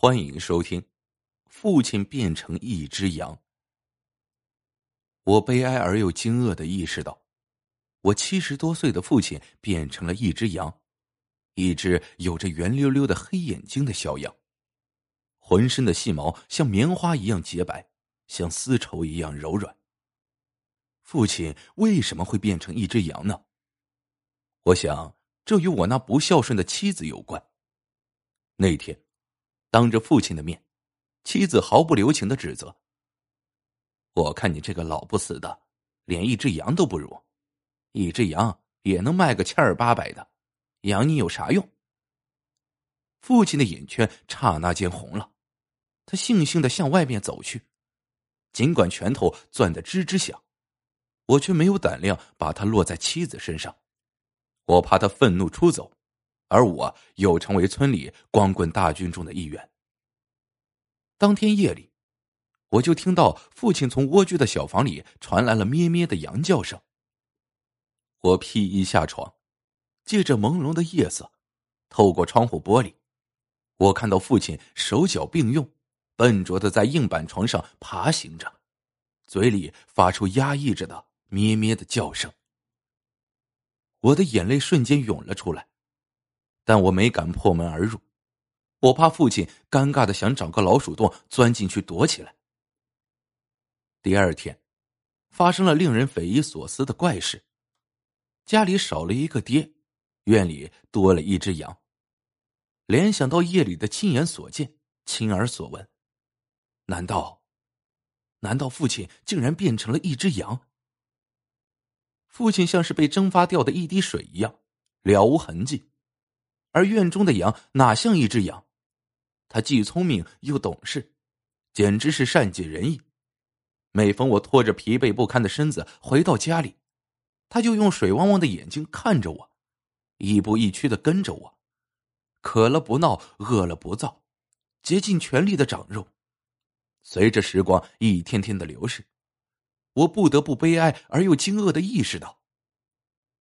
欢迎收听《父亲变成一只羊》。我悲哀而又惊愕的意识到，我七十多岁的父亲变成了一只羊，一只有着圆溜溜的黑眼睛的小羊，浑身的细毛像棉花一样洁白，像丝绸一样柔软。父亲为什么会变成一只羊呢？我想，这与我那不孝顺的妻子有关。那天。当着父亲的面，妻子毫不留情的指责：“我看你这个老不死的，连一只羊都不如，一只羊也能卖个千儿八百的，养你有啥用？”父亲的眼圈刹那间红了，他悻悻的向外面走去，尽管拳头攥得吱吱响，我却没有胆量把他落在妻子身上，我怕他愤怒出走。而我又成为村里光棍大军中的一员。当天夜里，我就听到父亲从蜗居的小房里传来了咩咩的羊叫声。我披衣下床，借着朦胧的夜色，透过窗户玻璃，我看到父亲手脚并用，笨拙的在硬板床上爬行着，嘴里发出压抑着的咩咩的叫声。我的眼泪瞬间涌了出来。但我没敢破门而入，我怕父亲尴尬的想找个老鼠洞钻进去躲起来。第二天，发生了令人匪夷所思的怪事，家里少了一个爹，院里多了一只羊。联想到夜里的亲眼所见、亲耳所闻，难道，难道父亲竟然变成了一只羊？父亲像是被蒸发掉的一滴水一样，了无痕迹。而院中的羊哪像一只羊，它既聪明又懂事，简直是善解人意。每逢我拖着疲惫不堪的身子回到家里，它就用水汪汪的眼睛看着我，亦步亦趋的跟着我，渴了不闹，饿了不躁，竭尽全力的长肉。随着时光一天天的流逝，我不得不悲哀而又惊愕的意识到，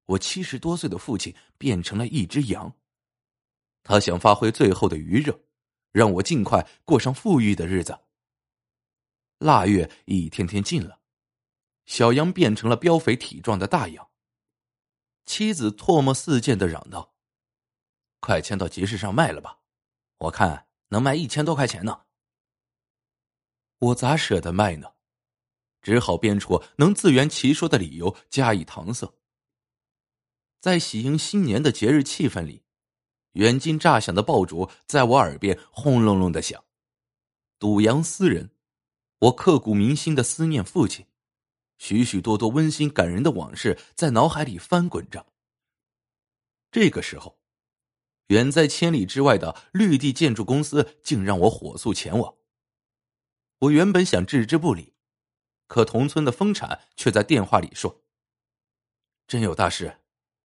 我七十多岁的父亲变成了一只羊。他想发挥最后的余热，让我尽快过上富裕的日子。腊月一天天近了，小羊变成了膘肥体壮的大羊。妻子唾沫四溅的嚷道：“快牵到集市上卖了吧，我看能卖一千多块钱呢。”我咋舍得卖呢？只好编出能自圆其说的理由加以搪塞。在喜迎新年的节日气氛里。远近炸响的爆竹在我耳边轰隆隆的响，赌羊思人，我刻骨铭心的思念父亲，许许多多温馨感人的往事在脑海里翻滚着。这个时候，远在千里之外的绿地建筑公司竟让我火速前往。我原本想置之不理，可同村的丰产却在电话里说：“真有大事，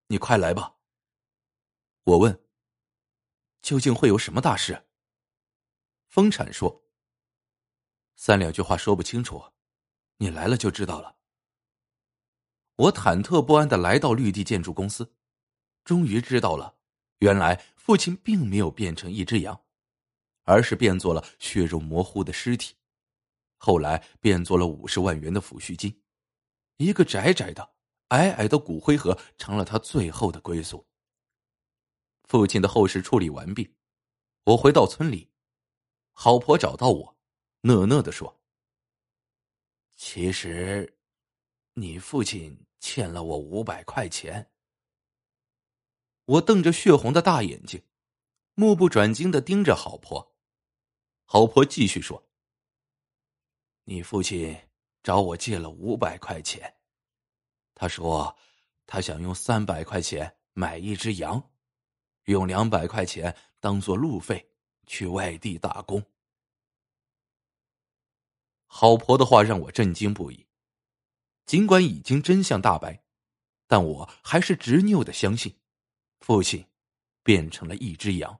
你快来吧。”我问。究竟会有什么大事？丰产说：“三两句话说不清楚，你来了就知道了。”我忐忑不安的来到绿地建筑公司，终于知道了，原来父亲并没有变成一只羊，而是变作了血肉模糊的尸体，后来变作了五十万元的抚恤金，一个窄窄的、矮矮的骨灰盒成了他最后的归宿。父亲的后事处理完毕，我回到村里，好婆找到我，讷讷的说：“其实，你父亲欠了我五百块钱。”我瞪着血红的大眼睛，目不转睛的盯着好婆。好婆继续说：“你父亲找我借了五百块钱，他说他想用三百块钱买一只羊。”用两百块钱当做路费去外地打工。好婆的话让我震惊不已，尽管已经真相大白，但我还是执拗的相信，父亲变成了一只羊。